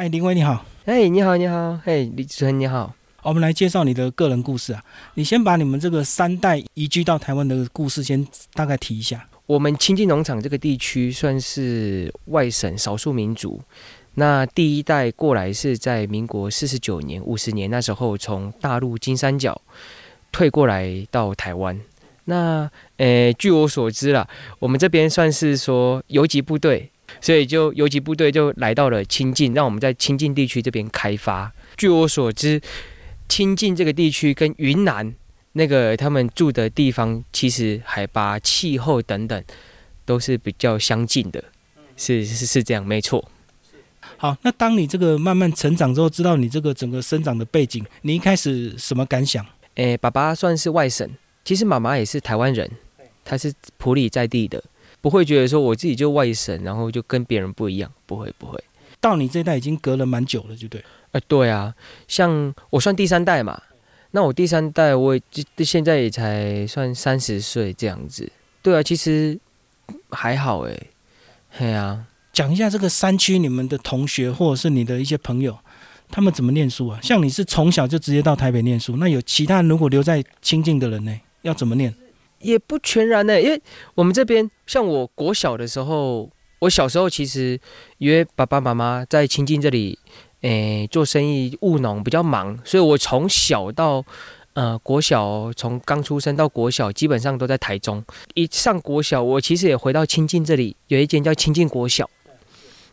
哎，林威你好，哎，你好，你好，嘿，李主持人你好。我们来介绍你的个人故事啊。你先把你们这个三代移居到台湾的故事先大概提一下。我们清境农场这个地区算是外省少数民族。那第一代过来是在民国四十九年、五十年那时候从大陆金三角退过来到台湾。那呃，据我所知啦，我们这边算是说游击部队。所以就游击部队就来到了清境，让我们在清境地区这边开发。据我所知，清境这个地区跟云南那个他们住的地方，其实海拔、气候等等都是比较相近的。是是是这样，没错。好，那当你这个慢慢成长之后，知道你这个整个生长的背景，你一开始什么感想？诶，爸爸算是外省，其实妈妈也是台湾人，她是普里在地的。不会觉得说我自己就外省，然后就跟别人不一样，不会不会。到你这代已经隔了蛮久了，就对。哎，对啊，像我算第三代嘛，那我第三代我也现在也才算三十岁这样子。对啊，其实还好哎。嘿啊，讲一下这个山区你们的同学或者是你的一些朋友，他们怎么念书啊？像你是从小就直接到台北念书，那有其他人如果留在清境的人呢，要怎么念？也不全然呢，因为我们这边像我国小的时候，我小时候其实因为爸爸妈妈在清境这里，诶做生意务农比较忙，所以我从小到呃国小，从刚出生到国小，基本上都在台中。一上国小，我其实也回到清境这里，有一间叫清境国小，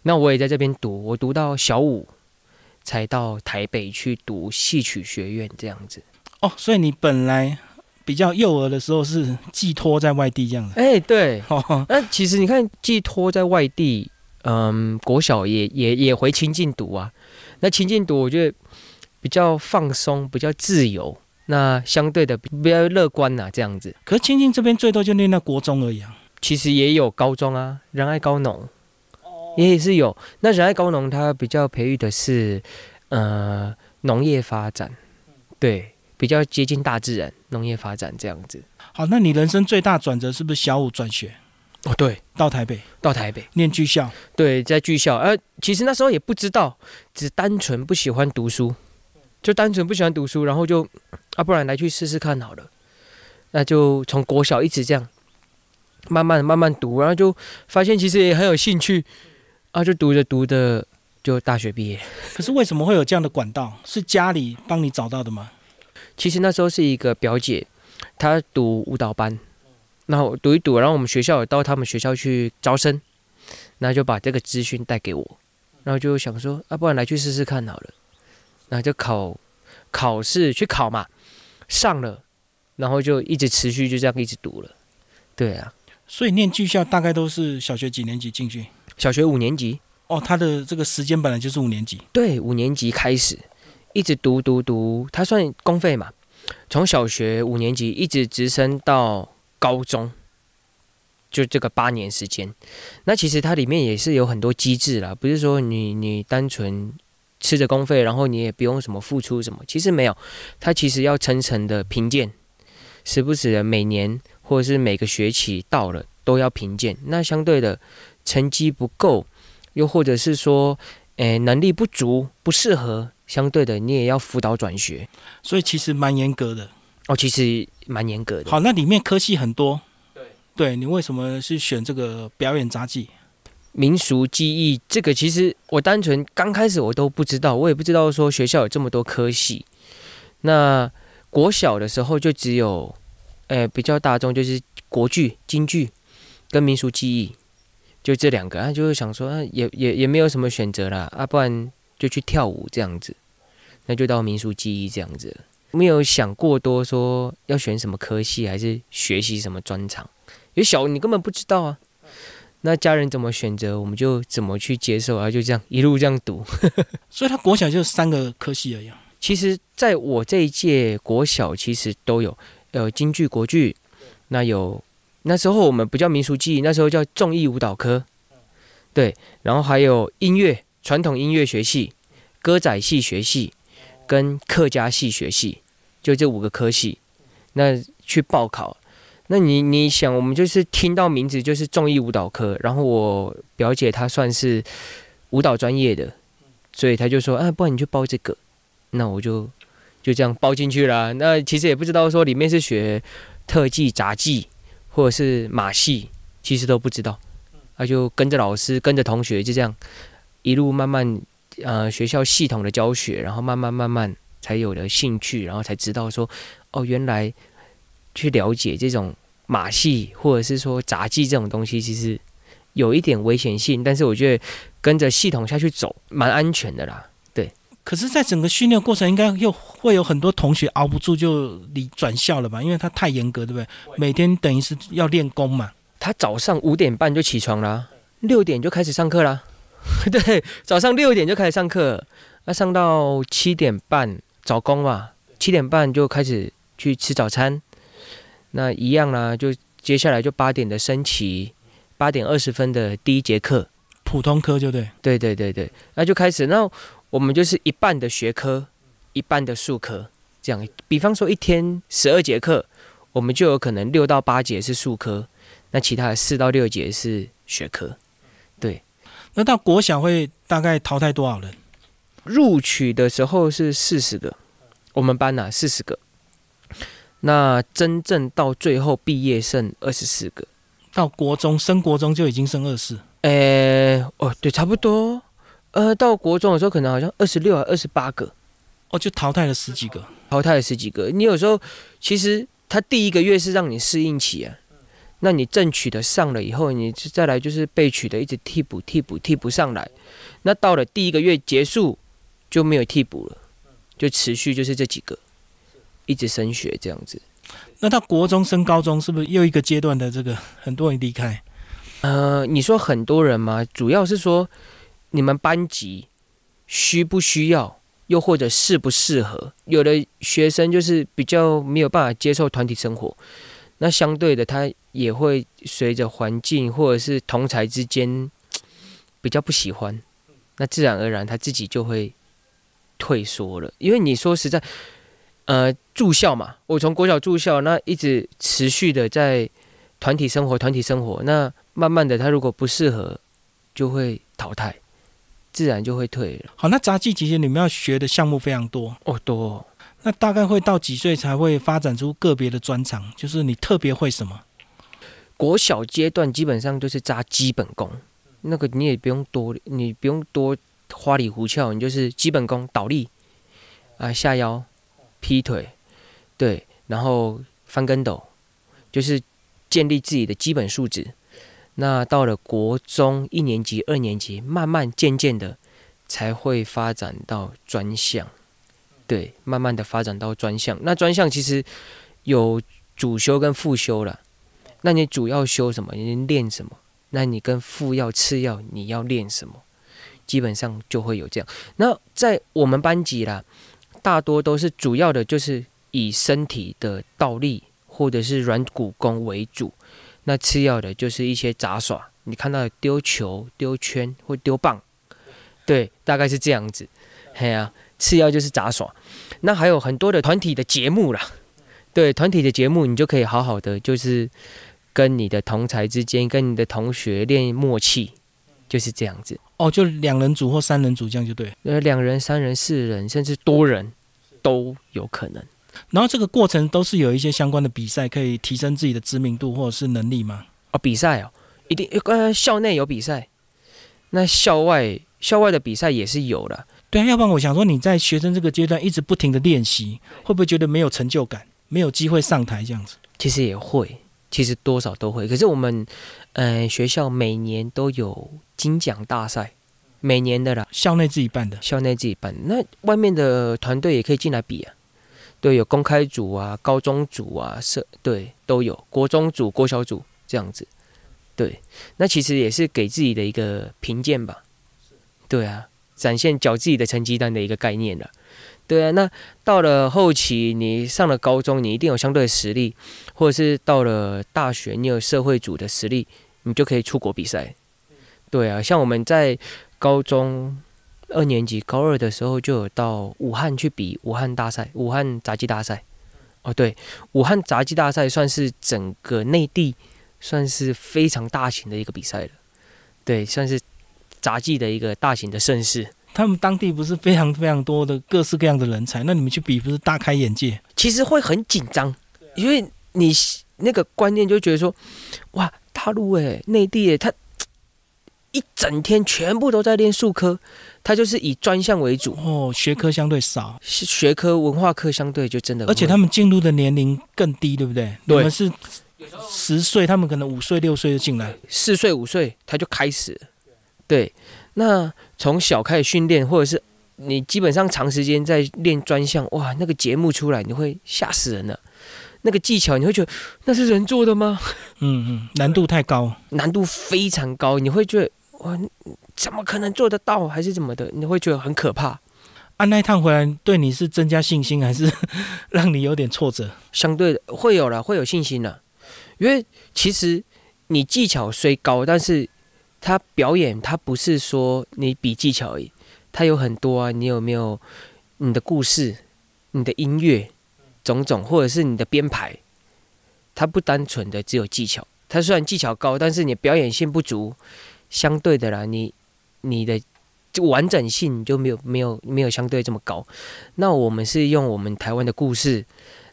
那我也在这边读，我读到小五，才到台北去读戏曲学院这样子。哦，所以你本来。比较幼儿的时候是寄托在外地这样子，哎，对，那其实你看寄托在外地，嗯，国小也也也回清境读啊，那清境读我觉得比较放松，比较自由，那相对的比较乐观呐，这样子。可是清境这边最多就念到国中而已啊，其实也有高中啊，仁爱高农，也是有。那仁爱高农它比较培育的是呃农业发展，对。比较接近大自然，农业发展这样子。好，那你人生最大转折是不是小五转学？哦，对，到台北，到台北念剧校。对，在剧校。呃，其实那时候也不知道，只单纯不喜欢读书，就单纯不喜欢读书，然后就啊，不然来去试试看好了。那就从国小一直这样，慢慢慢慢读，然后就发现其实也很有兴趣啊，就读着读着就大学毕业。可是为什么会有这样的管道？是家里帮你找到的吗？其实那时候是一个表姐，她读舞蹈班，然后读一读，然后我们学校到他们学校去招生，然后就把这个资讯带给我，然后就想说，啊，不然来去试试看好了，然后就考考试去考嘛，上了，然后就一直持续就这样一直读了，对啊，所以念技校大概都是小学几年级进去？小学五年级。哦，他的这个时间本来就是五年级。对，五年级开始。一直读读读，他算公费嘛？从小学五年级一直直升到高中，就这个八年时间。那其实它里面也是有很多机制啦，不是说你你单纯吃着公费，然后你也不用什么付出什么。其实没有，它其实要层层的评鉴，时不时的每年或者是每个学期到了都要评鉴。那相对的成绩不够，又或者是说，诶能力不足，不适合。相对的，你也要辅导转学，所以其实蛮严格的哦。其实蛮严格的。好，那里面科系很多。对，对你为什么是选这个表演杂技、民俗技艺？这个其实我单纯刚开始我都不知道，我也不知道说学校有这么多科系。那国小的时候就只有，诶，比较大众就是国剧、京剧跟民俗技艺，就这两个。啊，就是想说，也也也没有什么选择啦，啊，不然。就去跳舞这样子，那就到民俗记忆这样子，没有想过多说要选什么科系，还是学习什么专长。因为小你根本不知道啊，那家人怎么选择，我们就怎么去接受啊，就这样一路这样读。所以他国小就三个科系而已。其实在我这一届国小，其实都有，呃，京剧、国剧，那有那时候我们不叫民俗记忆，那时候叫综艺舞蹈科，对，然后还有音乐。传统音乐学系、歌仔戏学系跟客家戏学系，就这五个科系，那去报考。那你你想，我们就是听到名字就是综艺舞蹈科，然后我表姐她算是舞蹈专业的，所以他就说啊，不然你就报这个，那我就就这样报进去了。那其实也不知道说里面是学特技、杂技或者是马戏，其实都不知道。那就跟着老师、跟着同学就这样一路慢慢呃学校系统的教学，然后慢慢慢慢才有了兴趣，然后才知道说哦，原来去了解这种马戏或者是说杂技这种东西，其实有一点危险性，但是我觉得跟着系统下去走蛮安全的啦。可是，在整个训练过程，应该又会有很多同学熬不住就离转校了吧？因为他太严格，对不对？每天等于是要练功嘛。他早上五点半就起床啦，六点就开始上课啦。对，早上六点就开始上课，那上到七点半早工嘛，七点半就开始去吃早餐。那一样啦，就接下来就八点的升旗，八点二十分的第一节课，普通科就对。对对对对，那就开始。那我们就是一半的学科，一半的数科，这样。比方说一天十二节课，我们就有可能六到八节是数科，那其他的四到六节是学科。对，那到国小会大概淘汰多少人？录取的时候是四十个，我们班呐四十个。那真正到最后毕业剩二十四个，到国中升国中就已经剩二十。诶，哦，对，差不多。呃，到国中的时候可能好像二十六还二十八个，哦，就淘汰了十几个，淘汰了十几个。你有时候其实他第一个月是让你适应期啊，那你正取的上了以后，你再来就是被取的一直替补替补替补上来，那到了第一个月结束就没有替补了，就持续就是这几个一直升学这样子。那到国中升高中是不是又一个阶段的这个很多人离开？呃，你说很多人吗？主要是说。你们班级需不需要，又或者适不适合？有的学生就是比较没有办法接受团体生活，那相对的他也会随着环境或者是同才之间 比较不喜欢，那自然而然他自己就会退缩了。因为你说实在，呃，住校嘛，我从国小住校，那一直持续的在团体生活，团体生活，那慢慢的他如果不适合，就会淘汰。自然就会退了。好，那杂技其实你们要学的项目非常多哦，多。那大概会到几岁才会发展出个别的专长？就是你特别会什么？国小阶段基本上都是扎基本功，那个你也不用多，你不用多花里胡哨，你就是基本功，倒立啊，下腰，劈腿，对，然后翻跟斗，就是建立自己的基本素质。那到了国中一年级、二年级，慢慢渐渐的才会发展到专项，对，慢慢的发展到专项。那专项其实有主修跟副修了。那你主要修什么？你练什么？那你跟副要、次要你要练什么？基本上就会有这样。那在我们班级啦，大多都是主要的就是以身体的倒立或者是软骨功为主。那次要的就是一些杂耍，你看到丢球、丢圈或丢棒，对，大概是这样子。嘿啊，次要就是杂耍。那还有很多的团体的节目啦，对，团体的节目你就可以好好的，就是跟你的同才之间、跟你的同学练默契，就是这样子。哦，就两人组或三人组这样就对。呃，两人、三人、四人，甚至多人都有可能。然后这个过程都是有一些相关的比赛，可以提升自己的知名度或者是能力吗？哦，比赛哦，一定呃校内有比赛，那校外校外的比赛也是有的。对啊，要不然我想说你在学生这个阶段一直不停的练习，会不会觉得没有成就感，没有机会上台这样子？其实也会，其实多少都会。可是我们呃学校每年都有金奖大赛，每年的啦，校内自己办的，校内自己办。那外面的团队也可以进来比啊。对，有公开组啊，高中组啊，社对都有，国中组、国小组这样子。对，那其实也是给自己的一个评鉴吧。对啊，展现缴自己的成绩单的一个概念了。对啊，那到了后期，你上了高中，你一定有相对的实力，或者是到了大学，你有社会组的实力，你就可以出国比赛。对啊，像我们在高中。二年级高二的时候就有到武汉去比武汉大赛，武汉杂技大赛。哦，对，武汉杂技大赛算是整个内地算是非常大型的一个比赛了。对，算是杂技的一个大型的盛事。他们当地不是非常非常多的各式各样的人才，那你们去比不是大开眼界？其实会很紧张，因为你那个观念就觉得说，哇，大陆哎，内地哎，他一整天全部都在练数科，他就是以专项为主哦，学科相对少，学科文化课相对就真的，而且他们进入的年龄更低，对不对？对，你们是十岁，他们可能五岁六岁就进来，四岁五岁他就开始，对。那从小开始训练，或者是你基本上长时间在练专项，哇，那个节目出来你会吓死人了。那个技巧你会觉得那是人做的吗？嗯嗯，难度太高，难度非常高，你会觉得哇，怎么可能做得到？还是怎么的？你会觉得很可怕。按那一趟回来，对你是增加信心，还是让你有点挫折？相对的会有了，会有信心了，因为其实你技巧虽高，但是。他表演，他不是说你比技巧而已，他有很多啊。你有没有你的故事、你的音乐种种，或者是你的编排？他不单纯的只有技巧，他虽然技巧高，但是你表演性不足，相对的啦，你你的完整性就没有没有没有相对这么高。那我们是用我们台湾的故事，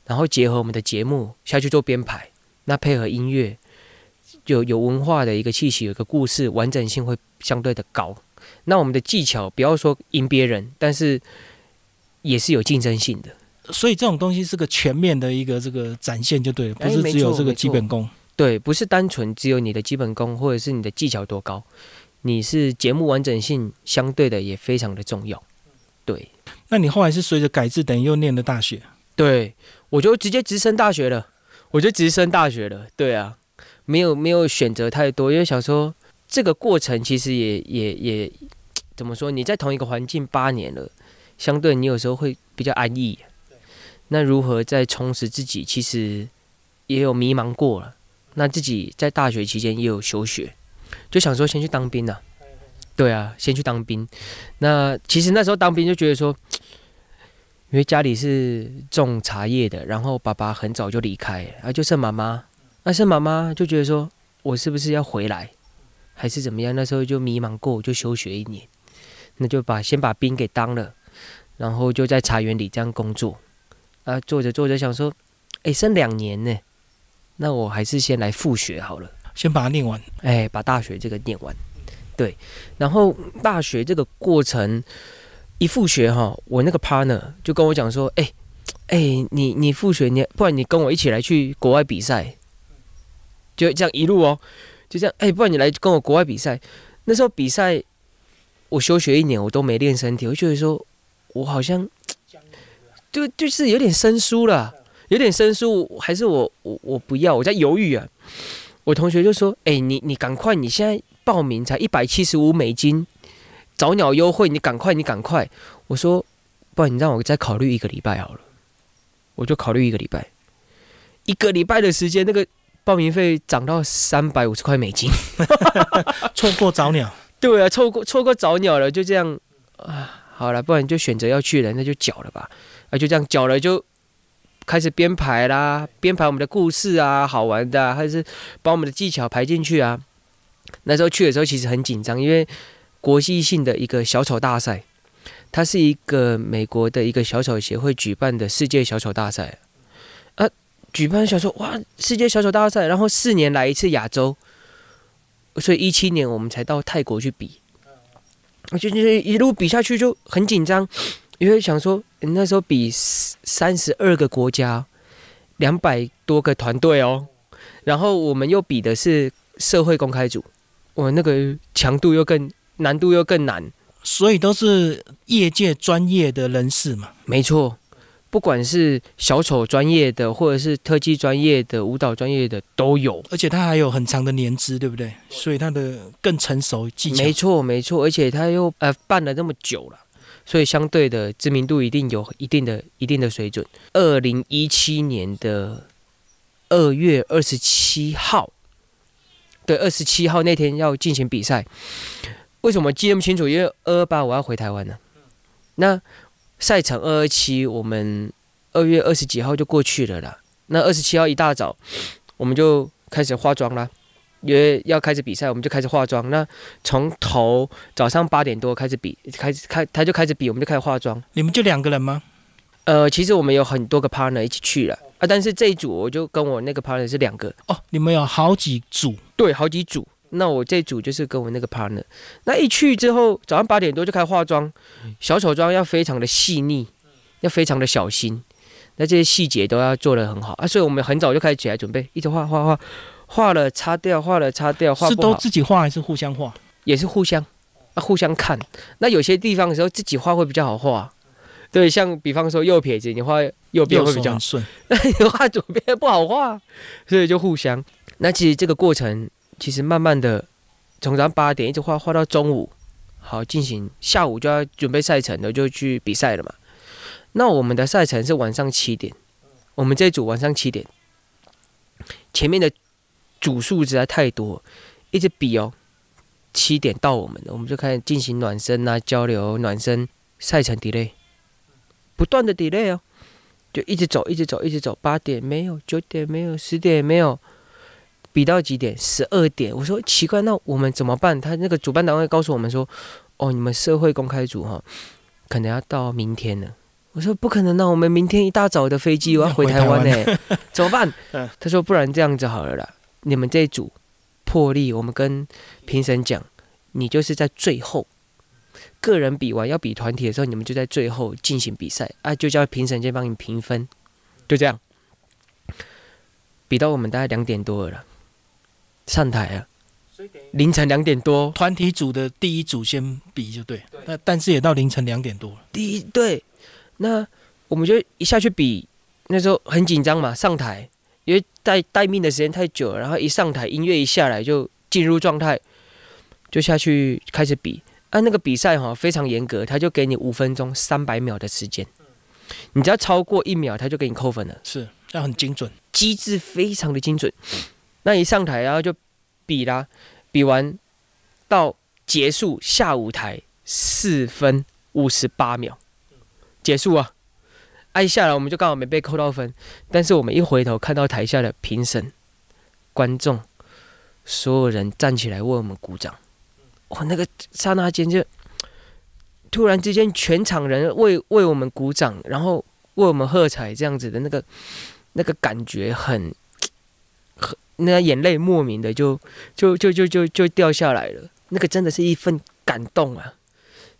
然后结合我们的节目下去做编排，那配合音乐。有有文化的一个气息，有一个故事，完整性会相对的高。那我们的技巧，不要说赢别人，但是也是有竞争性的。所以这种东西是个全面的一个这个展现，就对了，不是只有这个基本功。对，不是单纯只有你的基本功，或者是你的技巧多高，你是节目完整性相对的也非常的重要。对。那你后来是随着改制，等于又念了大学？对，我就直接直升大学了，我就直升大学了。对啊。没有没有选择太多，因为想说这个过程其实也也也怎么说？你在同一个环境八年了，相对你有时候会比较安逸。那如何再充实自己？其实也有迷茫过了。那自己在大学期间也有休学，就想说先去当兵啊。对啊，先去当兵。那其实那时候当兵就觉得说，因为家里是种茶叶的，然后爸爸很早就离开，然后就剩妈妈。那是妈妈就觉得说，我是不是要回来，还是怎么样？那时候就迷茫过，就休学一年，那就把先把兵给当了，然后就在茶园里这样工作。啊，做着做着想说，哎，剩两年呢，那我还是先来复学好了，先把它念完。哎，把大学这个念完。对，然后大学这个过程一复学哈，我那个 partner 就跟我讲说，哎，哎，你你复学，你不然你跟我一起来去国外比赛。就这样一路哦，就这样哎，不然你来跟我国外比赛。那时候比赛，我休学一年，我都没练身体，我觉得说，我好像就就是有点生疏了，有点生疏，还是我我我不要，我在犹豫啊。我同学就说：“哎，你你赶快，你现在报名才一百七十五美金，早鸟优惠，你赶快，你赶快。”我说：“不然你让我再考虑一个礼拜好了。”我就考虑一个礼拜，一个礼拜的时间，那个。报名费涨到三百五十块美金，错过早鸟。对啊，错过错过早鸟了，就这样啊。好了，不然就选择要去了，那就缴了吧。啊，就这样缴了，就开始编排啦，编排我们的故事啊，好玩的，还是把我们的技巧排进去啊。那时候去的时候其实很紧张，因为国际性的一个小丑大赛，它是一个美国的一个小丑协会举办的世界小丑大赛。举办想说哇，世界小丑大赛，然后四年来一次亚洲，所以一七年我们才到泰国去比，我就一路比下去就很紧张，因为想说那时候比三十二个国家，两百多个团队哦，然后我们又比的是社会公开组，我那个强度又更难度又更难，所以都是业界专业的人士嘛，没错。不管是小丑专业的，或者是特技专业的、舞蹈专业的都有，而且他还有很长的年资，对不对？所以他的更成熟技巧。没错，没错，而且他又呃办了那么久了，所以相对的知名度一定有一定的、一定的水准。二零一七年的二月二十七号，对，二十七号那天要进行比赛。为什么记那么清楚？因为二二八我要回台湾了。那。赛程二二七，我们二月二十几号就过去了啦。那二十七号一大早，我们就开始化妆啦。因为要开始比赛，我们就开始化妆。那从头早上八点多开始比，开始开他就开始比，我们就开始化妆。你们就两个人吗？呃，其实我们有很多个 partner 一起去了啊，但是这一组我就跟我那个 partner 是两个，哦，你们有好几组，对，好几组。那我这组就是跟我那个 partner，那一去之后，早上八点多就开始化妆，小丑妆要非常的细腻，要非常的小心，那这些细节都要做得很好。啊，所以我们很早就开始起来准备，一直画画画，画了擦掉，画了擦掉，画是都自己画还是互相画？也是互相啊互相看。那有些地方的时候自己画会比较好画，对，像比方说右撇子，你画右边会比较顺，那 你画左边不好画，所以就互相。那其实这个过程，其实慢慢的从早上八点一直画画到中午，好进行，下午就要准备赛程了，就去比赛了嘛。那我们的赛程是晚上七点，我们这组晚上七点，前面的组数实在太多，一直比哦，七点到我们了，我们就开始进行暖身啊，交流暖身，赛程 delay，不断的 delay 哦。就一直走，一直走，一直走。八点没有，九点没有，十点没有，比到几点？十二点。我说奇怪，那我们怎么办？他那个主办单位告诉我们说，哦，你们社会公开组哈，可能要到明天了。我说不可能啊，我们明天一大早的飞机，我要回台湾呢，怎么办 嗯？他说不然这样子好了啦，你们这一组破例，我们跟评审讲，你就是在最后。个人比完要比团体的时候，你们就在最后进行比赛啊，就叫评审先帮你评分，就这样。比到我们大概两点多了啦，上台啊，凌晨两点多，团体组的第一组先比就对，那但是也到凌晨两点多了，第一对，那我们就一下去比，那时候很紧张嘛，上台，因为待待命的时间太久了，然后一上台音乐一下来就进入状态，就下去开始比。啊，那个比赛哈非常严格，他就给你五分钟三百秒的时间，你只要超过一秒，他就给你扣分了。是要很精准。机制非常的精准。那一上台，然后就比啦，比完到结束下舞台四分五十八秒结束啊！挨下来我们就刚好没被扣到分，但是我们一回头看到台下的评审、观众，所有人站起来为我们鼓掌，哇，那个刹那间就突然之间全场人为为我们鼓掌，然后为我们喝彩，这样子的那个那个感觉很，那眼泪莫名的就就就就就就掉下来了，那个真的是一份感动啊！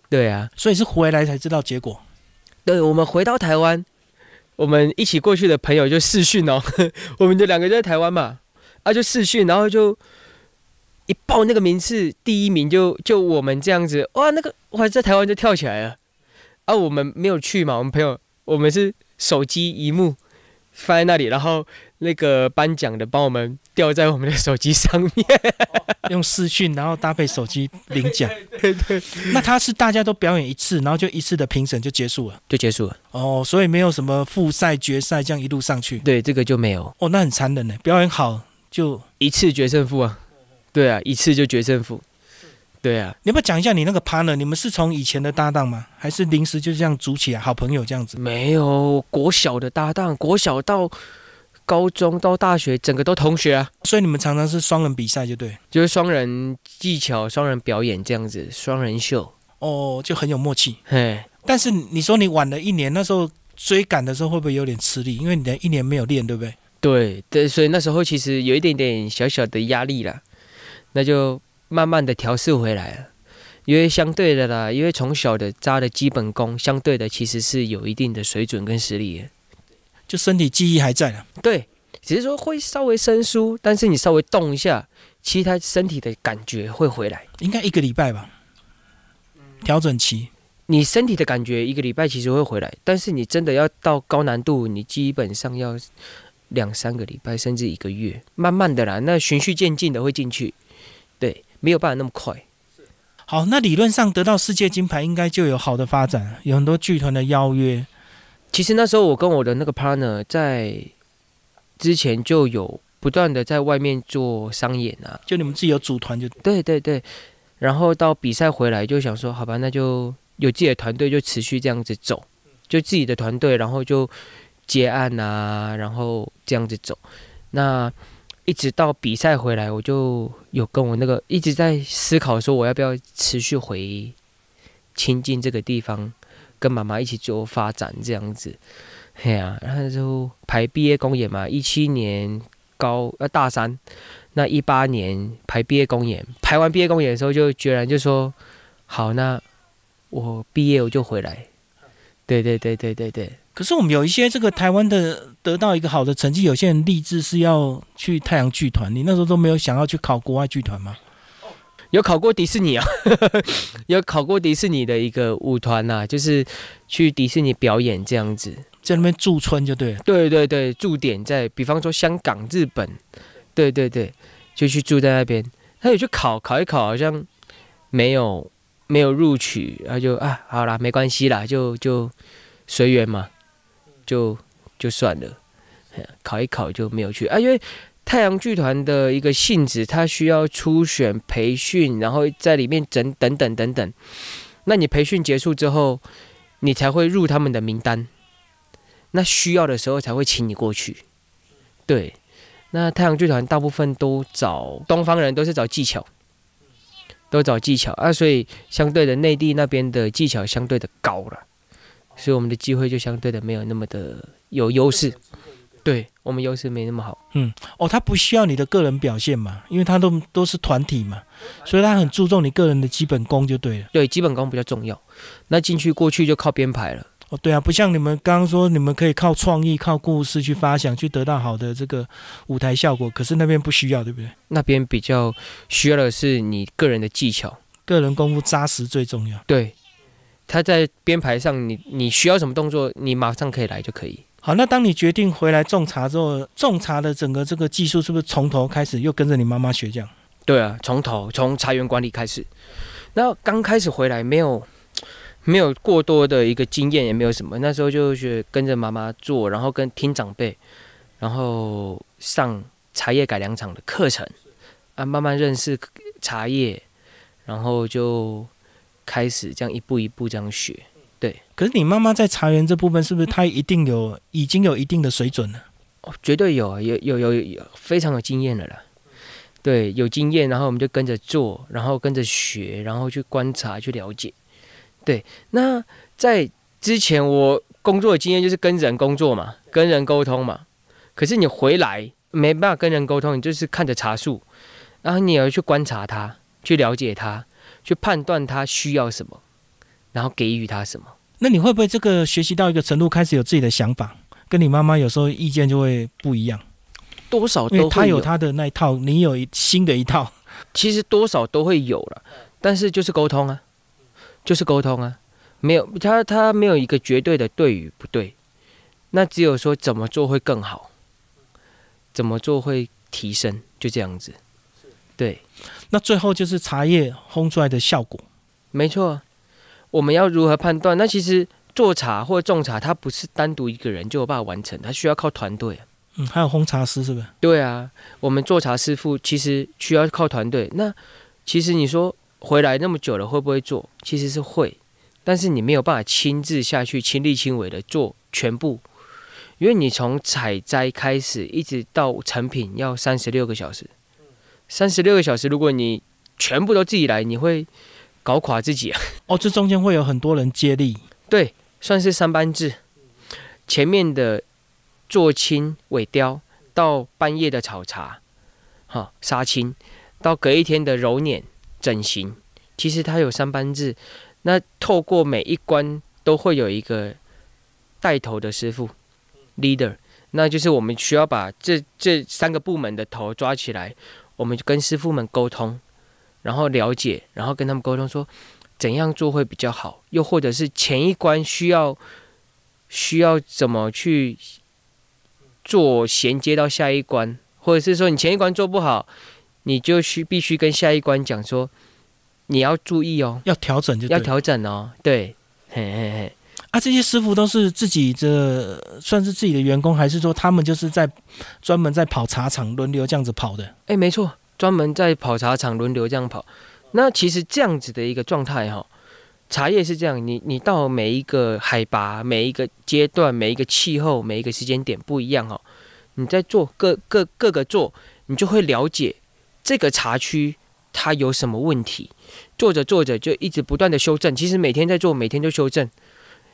对啊，所以是回来才知道结果。对，我们回到台湾，我们一起过去的朋友就试训哦，我们就两个就在台湾嘛，啊就试训，然后就一报那个名次，第一名就就我们这样子，哇，那个哇在台湾就跳起来了，啊我们没有去嘛，我们朋友我们是手机一幕放在那里，然后那个颁奖的帮我们吊在我们的手机上面，用视讯，然后搭配手机领奖。对对。那他是大家都表演一次，然后就一次的评审就结束了。就结束了。哦，所以没有什么复赛、决赛这样一路上去。对，这个就没有。哦，那很残忍呢。表演好就一次决胜负啊。对啊，一次就决胜负。对啊，你要不要讲一下你那个 partner？你们是从以前的搭档吗？还是临时就这样组起来，好朋友这样子？没有，国小的搭档，国小到高中到大学，整个都同学啊。所以你们常常是双人比赛，就对。就是双人技巧、双人表演这样子，双人秀。哦，就很有默契。嘿，但是你说你晚了一年，那时候追赶的时候会不会有点吃力？因为你的一年没有练，对不对？对对，所以那时候其实有一点点小小的压力啦，那就慢慢的调试回来了。因为相对的啦，因为从小的扎的基本功，相对的其实是有一定的水准跟实力的。就身体记忆还在了。对，只是说会稍微生疏，但是你稍微动一下，其实他身体的感觉会回来。应该一个礼拜吧，调整期。你身体的感觉一个礼拜其实会回来，但是你真的要到高难度，你基本上要两三个礼拜甚至一个月，慢慢的啦，那循序渐进的会进去。对，没有办法那么快。好，那理论上得到世界金牌应该就有好的发展，有很多剧团的邀约。其实那时候我跟我的那个 partner 在之前就有不断的在外面做商演啊，就你们自己有组团就对对对，然后到比赛回来就想说，好吧，那就有自己的团队就持续这样子走，就自己的团队，然后就接案啊，然后这样子走。那一直到比赛回来，我就有跟我那个一直在思考说，我要不要持续回亲近这个地方，跟妈妈一起做发展这样子。嘿呀，然后就排毕业公演嘛，一七年高呃大三，那一八年排毕业公演，排完毕业公演的时候就决然就说，好，那我毕业我就回来。对对对对对对。可是我们有一些这个台湾的得到一个好的成绩，有些人立志是要去太阳剧团，你那时候都没有想要去考国外剧团吗？有考过迪士尼啊，有考过迪士尼的一个舞团呐，就是去迪士尼表演这样子，在那边驻村就对了。对对对，驻点在，比方说香港、日本，对对对，就去住在那边。他有去考，考一考好像没有没有录取，然后就啊，好啦，没关系啦，就就随缘嘛。就就算了，考一考就没有去啊，因为太阳剧团的一个性质，它需要初选、培训，然后在里面整等等等等。那你培训结束之后，你才会入他们的名单。那需要的时候才会请你过去。对，那太阳剧团大部分都找东方人，都是找技巧，都找技巧啊，所以相对的内地那边的技巧相对的高了。所以我们的机会就相对的没有那么的有优势，对我们优势没那么好。嗯，哦，他不需要你的个人表现嘛，因为他都都是团体嘛，所以他很注重你个人的基本功就对了。对，基本功比较重要。那进去过去就靠编排了。哦，对啊，不像你们刚刚说，你们可以靠创意、靠故事去发想，去得到好的这个舞台效果。可是那边不需要，对不对？那边比较需要的是你个人的技巧，个人功夫扎实最重要。对。他在编排上，你你需要什么动作，你马上可以来就可以。好，那当你决定回来种茶之后，种茶的整个这个技术是不是从头开始又跟着你妈妈学这样？对啊，从头从茶园管理开始。那刚开始回来没有没有过多的一个经验，也没有什么，那时候就是跟着妈妈做，然后跟听长辈，然后上茶叶改良厂的课程啊，慢慢认识茶叶，然后就。开始这样一步一步这样学，对。可是你妈妈在茶园这部分是不是她一定有已经有一定的水准了？哦，绝对有，有有有有非常有经验的了。对，有经验，然后我们就跟着做，然后跟着学，然后去观察去了解。对，那在之前我工作的经验就是跟人工作嘛，跟人沟通嘛。可是你回来没办法跟人沟通，你就是看着茶树，然后你要去观察它，去了解它。去判断它需要什么，然后给予他什么。那你会不会这个学习到一个程度，开始有自己的想法，跟你妈妈有时候意见就会不一样？多少都他有他的那一套，你有新的一套。其实多少都会有了，但是就是沟通啊，就是沟通啊，没有他他没有一个绝对的对与不对，那只有说怎么做会更好，怎么做会提升，就这样子。对，那最后就是茶叶烘出来的效果，没错。我们要如何判断？那其实做茶或种茶，它不是单独一个人就有办法完成，它需要靠团队。嗯，还有烘茶师是不是？对啊，我们做茶师傅其实需要靠团队。那其实你说回来那么久了，会不会做？其实是会，但是你没有办法亲自下去亲力亲为的做全部，因为你从采摘开始一直到成品要三十六个小时。三十六个小时，如果你全部都自己来，你会搞垮自己啊！哦，这中间会有很多人接力，对，算是三班制。前面的做青、尾雕，到半夜的炒茶，哈，杀青，到隔一天的揉捻、整形，其实它有三班制。那透过每一关都会有一个带头的师傅，leader，那就是我们需要把这这三个部门的头抓起来。我们就跟师傅们沟通，然后了解，然后跟他们沟通说怎样做会比较好，又或者是前一关需要需要怎么去做衔接到下一关，或者是说你前一关做不好，你就需必须跟下一关讲说你要注意哦，要调整就要调整哦，对，嘿嘿嘿。啊，这些师傅都是自己的，算是自己的员工，还是说他们就是在专门在跑茶厂轮流这样子跑的？哎，没错，专门在跑茶厂轮流这样跑。那其实这样子的一个状态哈，茶叶是这样，你你到每一个海拔、每一个阶段、每一个气候、每一个时间点不一样哈，你在做各各各个做，你就会了解这个茶区它有什么问题。做着做着就一直不断的修正，其实每天在做，每天都修正，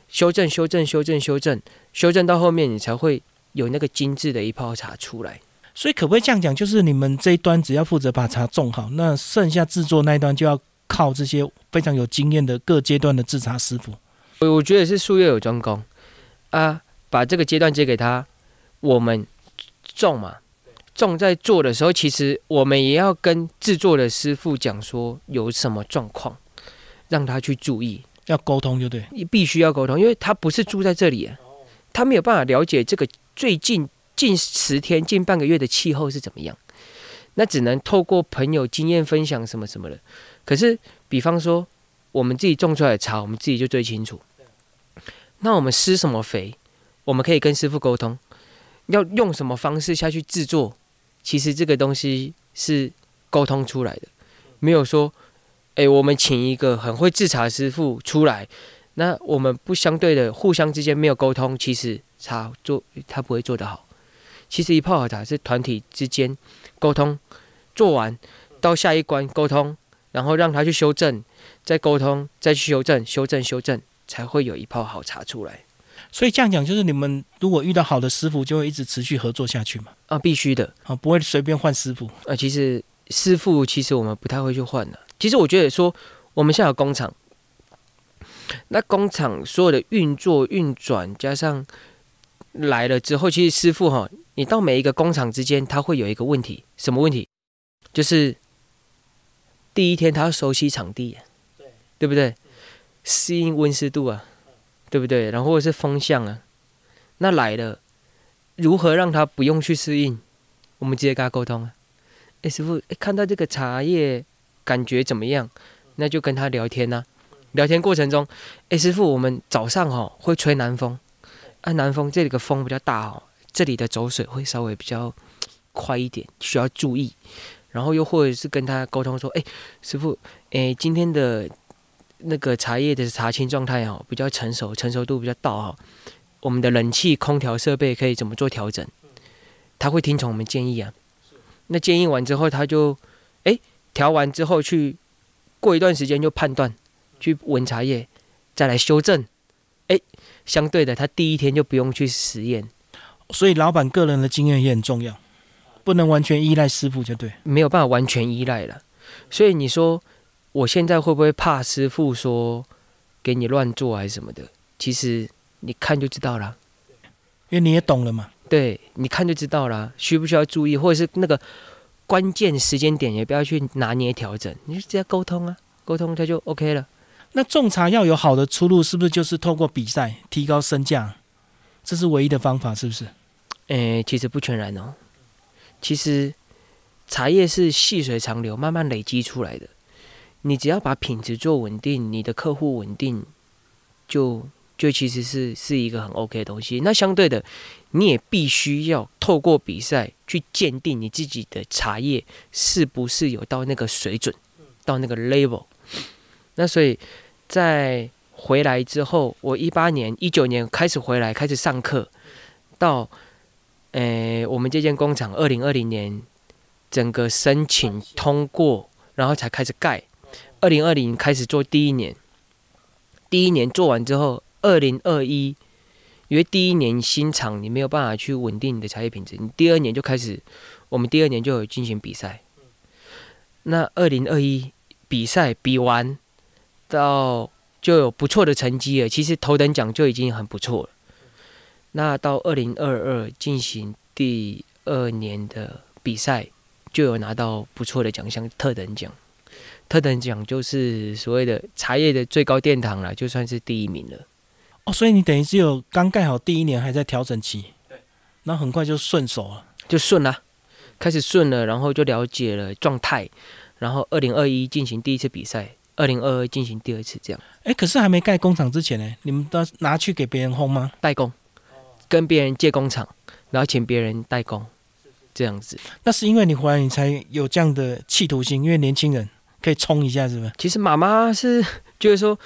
修正修正修正修正，修正到后面你才会有那个精致的一泡茶出来。所以可不可以这样讲？就是你们这一端只要负责把茶种好，那剩下制作那一端就要靠这些非常有经验的各阶段的制茶师傅。我我觉得是术业有专攻啊，把这个阶段接给他，我们种嘛，种在做的时候，其实我们也要跟制作的师傅讲说有什么状况，让他去注意，要沟通就对。你必须要沟通，因为他不是住在这里，他没有办法了解这个最近。近十天、近半个月的气候是怎么样？那只能透过朋友经验分享什么什么的。可是，比方说我们自己种出来的茶，我们自己就最清楚。那我们施什么肥，我们可以跟师傅沟通，要用什么方式下去制作。其实这个东西是沟通出来的，没有说，哎，我们请一个很会制茶师傅出来，那我们不相对的互相之间没有沟通，其实茶做他不会做得好。其实一泡好茶是团体之间沟通，做完到下一关沟通，然后让他去修正，再沟通，再去修正，修正修正，才会有一泡好茶出来。所以这样讲，就是你们如果遇到好的师傅，就会一直持续合作下去嘛？啊，必须的啊，不会随便换师傅。啊，其实师傅其实我们不太会去换的。其实我觉得说，我们现在有工厂，那工厂所有的运作运转加上来了之后，其实师傅哈。你到每一个工厂之间，他会有一个问题，什么问题？就是第一天他要熟悉场地，对对不对？适应温湿度啊，对不对？然后是风向啊，那来了，如何让他不用去适应？我们直接跟他沟通啊。哎，师傅，看到这个茶叶感觉怎么样？那就跟他聊天呐。聊天过程中，哎，师傅，我们早上哈会吹南风，啊，南风这里的风比较大哦。这里的走水会稍微比较快一点，需要注意。然后又或者是跟他沟通说：“哎，师傅，哎，今天的那个茶叶的茶青状态哦，比较成熟，成熟度比较到哦。我们的冷气、空调设备可以怎么做调整？”他会听从我们建议啊。那建议完之后，他就哎调完之后去过一段时间就判断，去闻茶叶，再来修正。哎，相对的，他第一天就不用去实验。所以老板个人的经验也很重要，不能完全依赖师傅就对，没有办法完全依赖了。所以你说我现在会不会怕师傅说给你乱做还是什么的？其实你看就知道了，因为你也懂了嘛。对，你看就知道了，需不需要注意，或者是那个关键时间点也不要去拿捏调整，你就直接沟通啊，沟通他就 OK 了。那种茶要有好的出路，是不是就是透过比赛提高身价？这是唯一的方法，是不是？诶，其实不全然哦。其实茶叶是细水长流，慢慢累积出来的。你只要把品质做稳定，你的客户稳定，就就其实是是一个很 OK 的东西。那相对的，你也必须要透过比赛去鉴定你自己的茶叶是不是有到那个水准，到那个 level。那所以在回来之后，我一八年、一九年开始回来，开始上课，到。诶，我们这间工厂二零二零年整个申请通过，然后才开始盖。二零二零开始做第一年，第一年做完之后，二零二一，因为第一年新厂你没有办法去稳定你的茶叶品质，你第二年就开始，我们第二年就有进行比赛。那二零二一比赛比完，到就有不错的成绩了，其实头等奖就已经很不错了。那到二零二二进行第二年的比赛，就有拿到不错的奖项，特等奖。特等奖就是所谓的茶叶的最高殿堂了，就算是第一名了。哦，所以你等于是有刚盖好第一年还在调整期，对，然后很快就顺手了，就顺了，开始顺了，然后就了解了状态，然后二零二一进行第一次比赛，二零二二进行第二次，这样。哎，可是还没盖工厂之前呢，你们都拿去给别人烘吗？代工。跟别人借工厂，然后请别人代工，这样子。那是因为你回来，你才有这样的企图心。因为年轻人可以冲一下，是不是？其实妈妈是就是说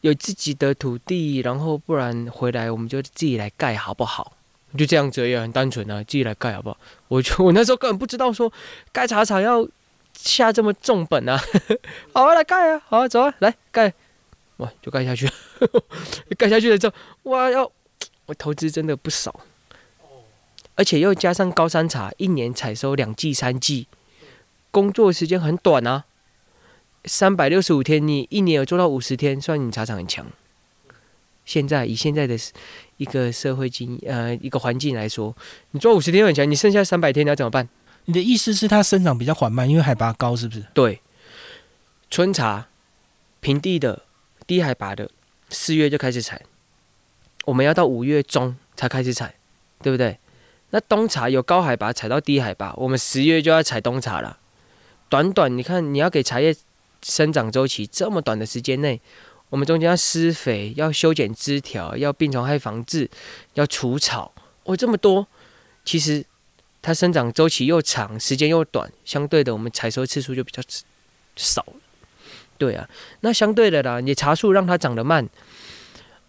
有自己的土地，然后不然回来我们就自己来盖，好不好？就这样子也很单纯啊，自己来盖好不好？我就我那时候根本不知道说盖茶厂要下这么重本啊，好啊，来盖啊，好啊，走啊，来盖，哇，就盖下去，盖下去了之后，哇，要我投资真的不少，而且又加上高山茶，一年采收两季三季，工作时间很短啊，三百六十五天，你一年有做到五十天，算你茶厂很强。现在以现在的一个社会经呃一个环境来说，你做五十天很强，你剩下三百天你要怎么办？你的意思是它生长比较缓慢，因为海拔高，是不是？对，春茶平地的低海拔的四月就开始采，我们要到五月中才开始采，对不对？那冬茶有高海拔采到低海拔，我们十月就要采冬茶了。短短你看，你要给茶叶生长周期这么短的时间内。我们中间要施肥，要修剪枝条，要病虫害防治，要除草，哦，这么多，其实它生长周期又长，时间又短，相对的，我们采收次数就比较少。对啊，那相对的啦，你茶树让它长得慢，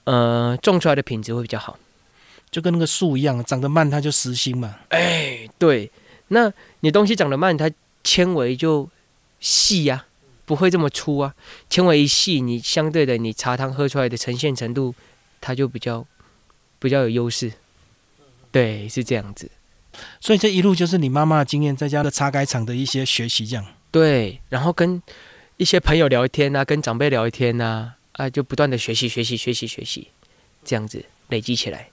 呃，种出来的品质会比较好，就跟那个树一样，长得慢它就实心嘛。哎，对，那你东西长得慢，它纤维就细呀。不会这么粗啊，纤维一细，你相对的你茶汤喝出来的呈现程度，它就比较比较有优势。对，是这样子。所以这一路就是你妈妈的经验，在家的茶改厂的一些学习，这样。对，然后跟一些朋友聊天啊，跟长辈聊天啊，啊，就不断的学习学习学习学习，这样子累积起来。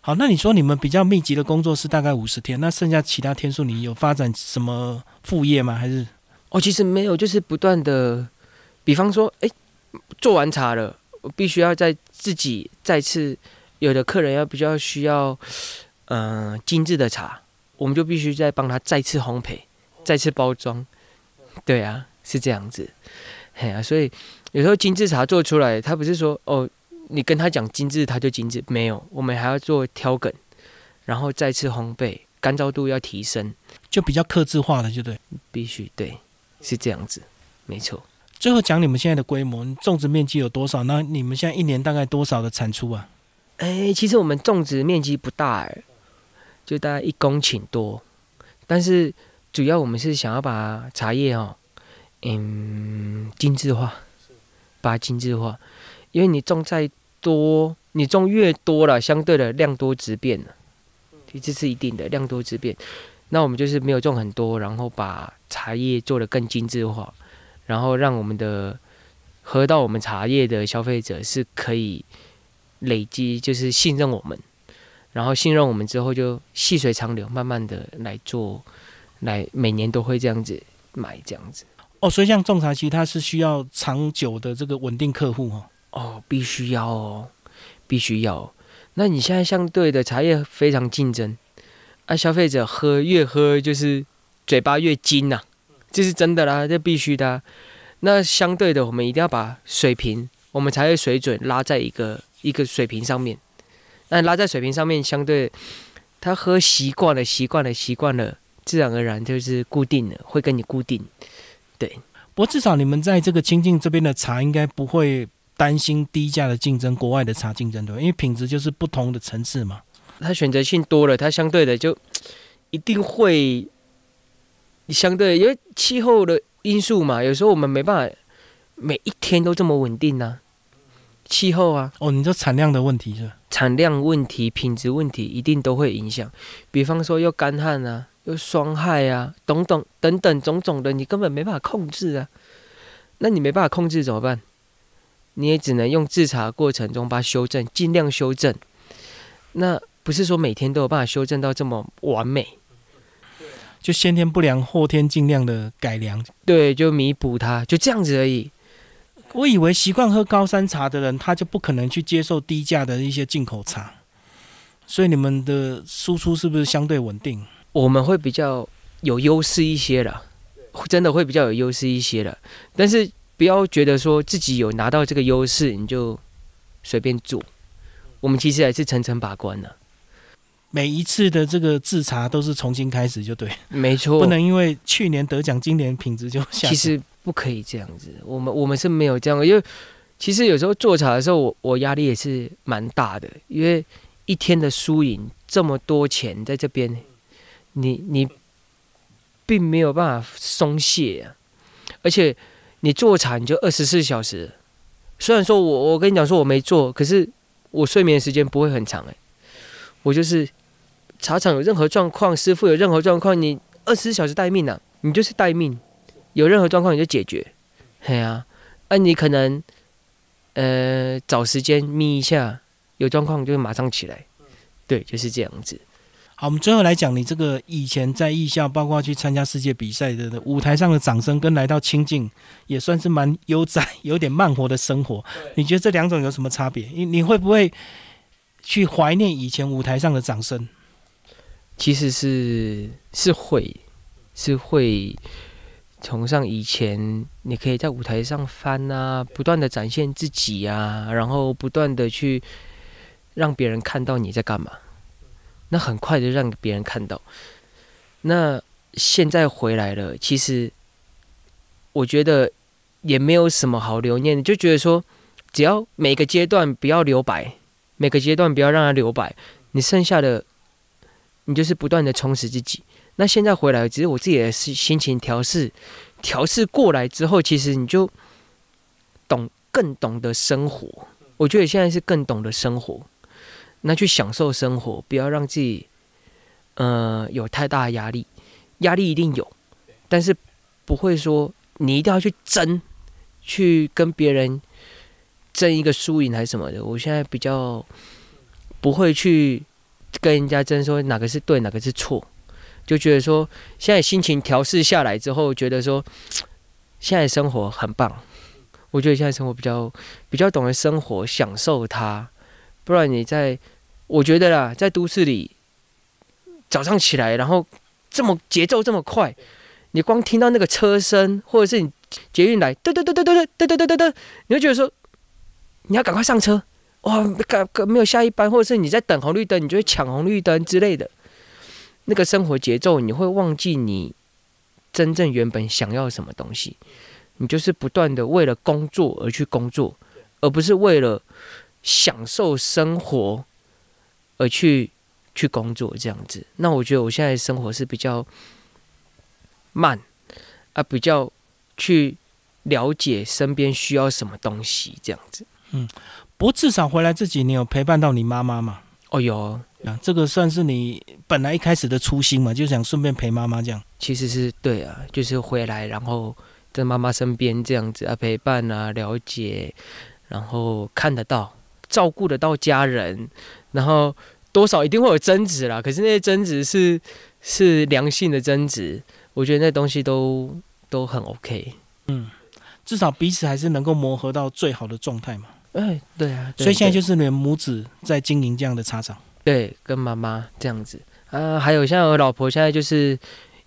好，那你说你们比较密集的工作是大概五十天，那剩下其他天数你有发展什么副业吗？还是？哦其实没有，就是不断的，比方说，哎，做完茶了，我必须要在自己再次有的客人要比较需要，嗯，精致的茶，我们就必须再帮他再次烘焙，再次包装，对啊，是这样子，嘿啊，所以有时候精致茶做出来，他不是说哦，你跟他讲精致，他就精致，没有，我们还要做挑梗，然后再次烘焙，干燥度要提升，就比较克制化的，就对，必须对。是这样子，没错。最后讲你们现在的规模，种植面积有多少？那你们现在一年大概多少的产出啊？哎，其实我们种植面积不大，哎，就大概一公顷多。但是主要我们是想要把茶叶哦，嗯，精致化，把它精致化。因为你种再多，你种越多了，相对的量多质变了，这是一定的，量多质变。那我们就是没有种很多，然后把茶叶做得更精致化，然后让我们的喝到我们茶叶的消费者是可以累积，就是信任我们，然后信任我们之后就细水长流，慢慢的来做，来每年都会这样子买这样子。哦，所以像种茶其实它是需要长久的这个稳定客户哦。哦，必须要哦，必须要。那你现在相对的茶叶非常竞争。啊，消费者喝越喝就是嘴巴越精呐，这是真的啦，这必须的。那相对的，我们一定要把水平，我们茶叶水准拉在一个一个水平上面。那拉在水平上面，相对他喝习惯了，习惯了，习惯了，自然而然就是固定了，会跟你固定。对，不过至少你们在这个清境这边的茶，应该不会担心低价的竞争，国外的茶竞争对，因为品质就是不同的层次嘛。它选择性多了，它相对的就一定会相对，因为气候的因素嘛，有时候我们没办法每一天都这么稳定呐。气候啊，哦，你说产量的问题是？产量问题、品质问题一定都会影响。比方说又干旱啊，又霜害啊，等等等等种种的，你根本没办法控制啊。那你没办法控制怎么办？你也只能用制茶过程中把它修正，尽量修正。那不是说每天都有办法修正到这么完美，就先天不良，后天尽量的改良，对，就弥补它，就这样子而已。我以为习惯喝高山茶的人，他就不可能去接受低价的一些进口茶，所以你们的输出是不是相对稳定？我们会比较有优势一些了，真的会比较有优势一些了。但是不要觉得说自己有拿到这个优势，你就随便做。我们其实还是层层把关呢。每一次的这个制茶都是重新开始，就对，没错，不能因为去年得奖，今年品质就下。其实不可以这样子，我们我们是没有这样，因为其实有时候做茶的时候，我我压力也是蛮大的，因为一天的输赢这么多钱在这边，你你并没有办法松懈啊，而且你做茶你就二十四小时。虽然说我我跟你讲说我没做，可是我睡眠时间不会很长哎，我就是茶厂有任何状况，师傅有任何状况，你二十四小时待命啊，你就是待命，有任何状况你就解决，嘿啊，啊你可能呃找时间眯一下，有状况就马上起来，对，就是这样子。好，我们最后来讲你这个以前在艺校，包括去参加世界比赛的舞台上的掌声，跟来到清境也算是蛮悠哉、有点慢活的生活。你觉得这两种有什么差别？你你会不会去怀念以前舞台上的掌声？其实是是会是会崇尚以前，你可以在舞台上翻啊，不断的展现自己啊，然后不断的去让别人看到你在干嘛。那很快就让别人看到。那现在回来了，其实我觉得也没有什么好留念的，就觉得说，只要每个阶段不要留白，每个阶段不要让它留白，你剩下的你就是不断的充实自己。那现在回来，只是我自己的心心情调试，调试过来之后，其实你就懂更懂得生活。我觉得现在是更懂得生活。那去享受生活，不要让自己，呃，有太大的压力。压力一定有，但是不会说你一定要去争，去跟别人争一个输赢还是什么的。我现在比较不会去跟人家争，说哪个是对，哪个是错。就觉得说，现在心情调试下来之后，觉得说，现在生活很棒。我觉得现在生活比较比较懂得生活，享受它。不然你在，我觉得啦，在都市里，早上起来，然后这么节奏这么快，你光听到那个车声，或者是你捷运来，噔噔噔噔噔噔噔噔噔噔，你会觉得说，你要赶快上车，哇，赶赶没有下一班，或者是你在等红绿灯，你就会抢红绿灯之类的，那个生活节奏，你会忘记你真正原本想要什么东西，你就是不断的为了工作而去工作，而不是为了。享受生活而去去工作这样子，那我觉得我现在生活是比较慢啊，比较去了解身边需要什么东西这样子。嗯，不过至少回来这几年有陪伴到你妈妈嘛？哦，有啊，这个算是你本来一开始的初心嘛，就想顺便陪妈妈这样。其实是对啊，就是回来然后在妈妈身边这样子啊，陪伴啊，了解，然后看得到。照顾得到家人，然后多少一定会有争执啦。可是那些争执是是良性的争执，我觉得那东西都都很 OK。嗯，至少彼此还是能够磨合到最好的状态嘛。哎，对啊。所以现在就是你们母子在经营这样的茶厂。对，跟妈妈这样子啊，还有像我老婆现在就是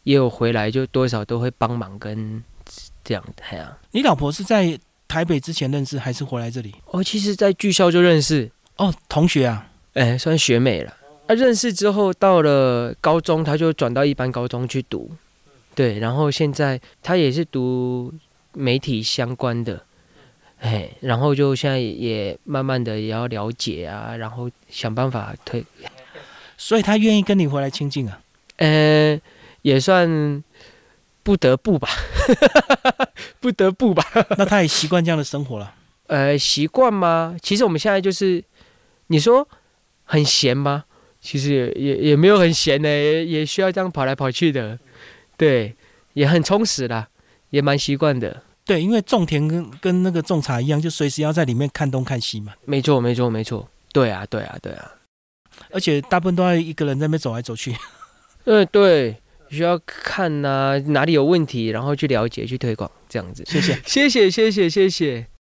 也有回来，就多少都会帮忙跟这样的呀。你老婆是在？台北之前认识还是回来这里？哦，其实，在剧校就认识哦，同学啊，哎，算学妹了。啊，认识之后到了高中，她就转到一般高中去读，对，然后现在她也是读媒体相关的，哎，然后就现在也慢慢的也要了解啊，然后想办法推，所以他愿意跟你回来亲近啊，呃，也算。不得不吧，不得不吧。那他也习惯这样的生活了。呃，习惯吗？其实我们现在就是，你说很闲吗？其实也也也没有很闲的，也也需要这样跑来跑去的。对，也很充实啦，也蛮习惯的。对，因为种田跟跟那个种茶一样，就随时要在里面看东看西嘛。没错，没错，没错。对啊，对啊，对啊。而且大部分都要一个人在那边走来走去。对，对。需要看呐，哪里有问题，然后去了解、去推广，这样子。谢谢，谢谢，谢谢，谢谢。